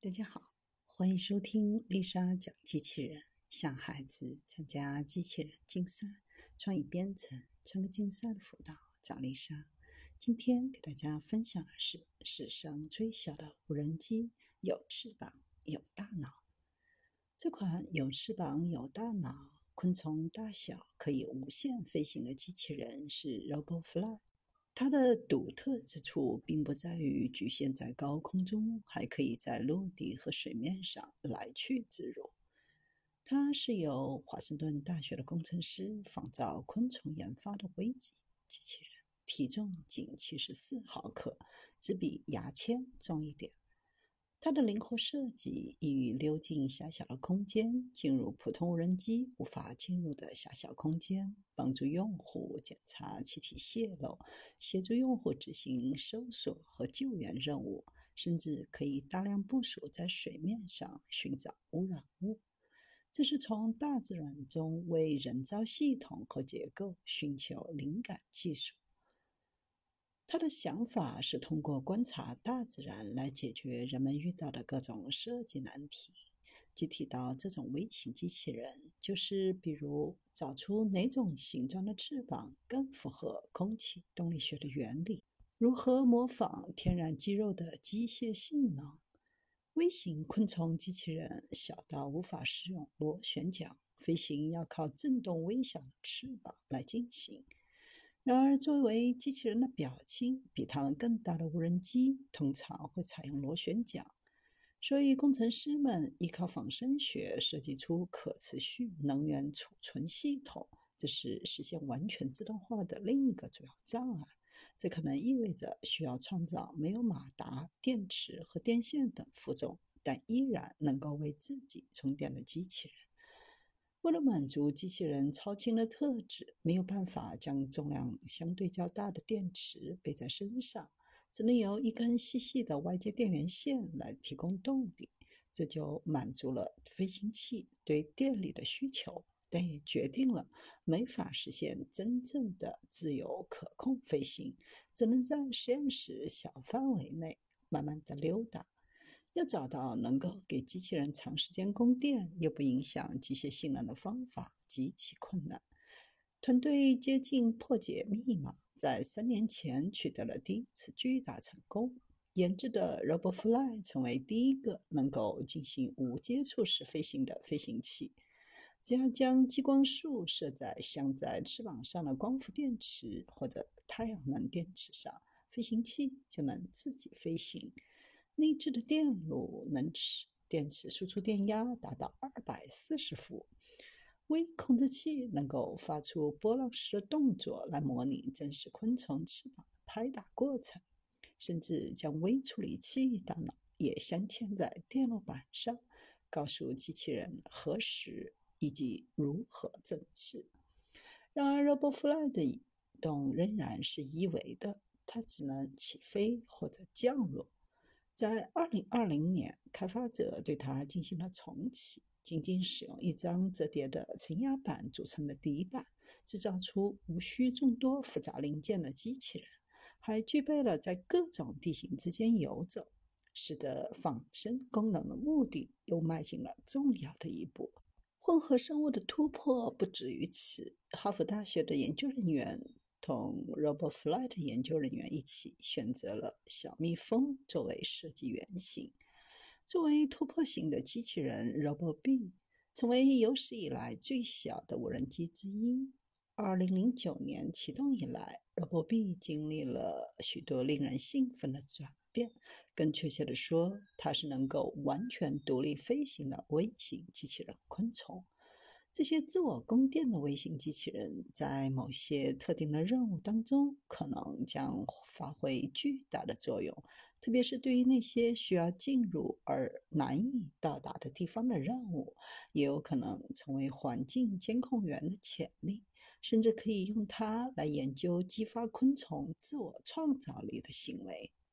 大家好，欢迎收听丽莎讲机器人，向孩子参加机器人竞赛、创意编程、创客竞赛的辅导，找丽莎。今天给大家分享的是史上最小的无人机，有翅膀、有大脑。这款有翅膀、有大脑、昆虫大小可以无限飞行的机器人是 RoboFly。它的独特之处并不在于局限在高空中，还可以在陆地和水面上来去自如。它是由华盛顿大学的工程师仿造昆虫研发的微机机器人，体重仅七十四毫克，只比牙签重一点。它的灵活设计易于溜进狭小的空间，进入普通无人机无法进入的狭小空间，帮助用户检查气体泄漏，协助用户执行搜索和救援任务，甚至可以大量部署在水面上寻找污染物。这是从大自然中为人造系统和结构寻求灵感技术。他的想法是通过观察大自然来解决人们遇到的各种设计难题。具体到这种微型机器人，就是比如找出哪种形状的翅膀更符合空气动力学的原理，如何模仿天然肌肉的机械性能。微型昆虫机器人小到无法使用螺旋桨，飞行要靠振动微小的翅膀来进行。然而，作为机器人的表亲，比它们更大的无人机通常会采用螺旋桨。所以，工程师们依靠仿生学设计出可持续能源储存系统，这是实现完全自动化的另一个主要障碍。这可能意味着需要创造没有马达、电池和电线等负重，但依然能够为自己充电的机器人。为了满足机器人超轻的特质，没有办法将重量相对较大的电池背在身上，只能由一根细细的外接电源线来提供动力。这就满足了飞行器对电力的需求，但也决定了没法实现真正的自由可控飞行，只能在实验室小范围内慢慢的溜达。要找到能够给机器人长时间供电又不影响机械性能的方法极其困难。团队接近破解密码，在三年前取得了第一次巨大成功，研制的 RoboFly 成为第一个能够进行无接触式飞行的飞行器。只要将激光束设在镶在翅膀上的光伏电池或者太阳能电池上，飞行器就能自己飞行。内置的电路能使电池输出电压达到二百四十伏，微控制器能够发出波浪式的动作来模拟真实昆虫翅膀的拍打过程，甚至将微处理器大脑也镶嵌在电路板上，告诉机器人何时以及如何振翅。然而，RoboFly 的移动仍然是一维的，它只能起飞或者降落。在2020年，开发者对它进行了重启，仅仅使用一张折叠的承压板组成的底板，制造出无需众多复杂零件的机器人，还具备了在各种地形之间游走，使得仿生功能的目的又迈进了重要的一步。混合生物的突破不止于此，哈佛大学的研究人员。同 RoboFlight 研究人员一起选择了小蜜蜂作为设计原型。作为突破型的机器人 RoboB，成为有史以来最小的无人机之一。2009年启动以来，RoboB 经历了许多令人兴奋的转变。更确切地说，它是能够完全独立飞行的微型机器人昆虫。这些自我供电的微型机器人，在某些特定的任务当中，可能将发挥巨大的作用，特别是对于那些需要进入而难以到达的地方的任务，也有可能成为环境监控员的潜力，甚至可以用它来研究激发昆虫自我创造力的行为。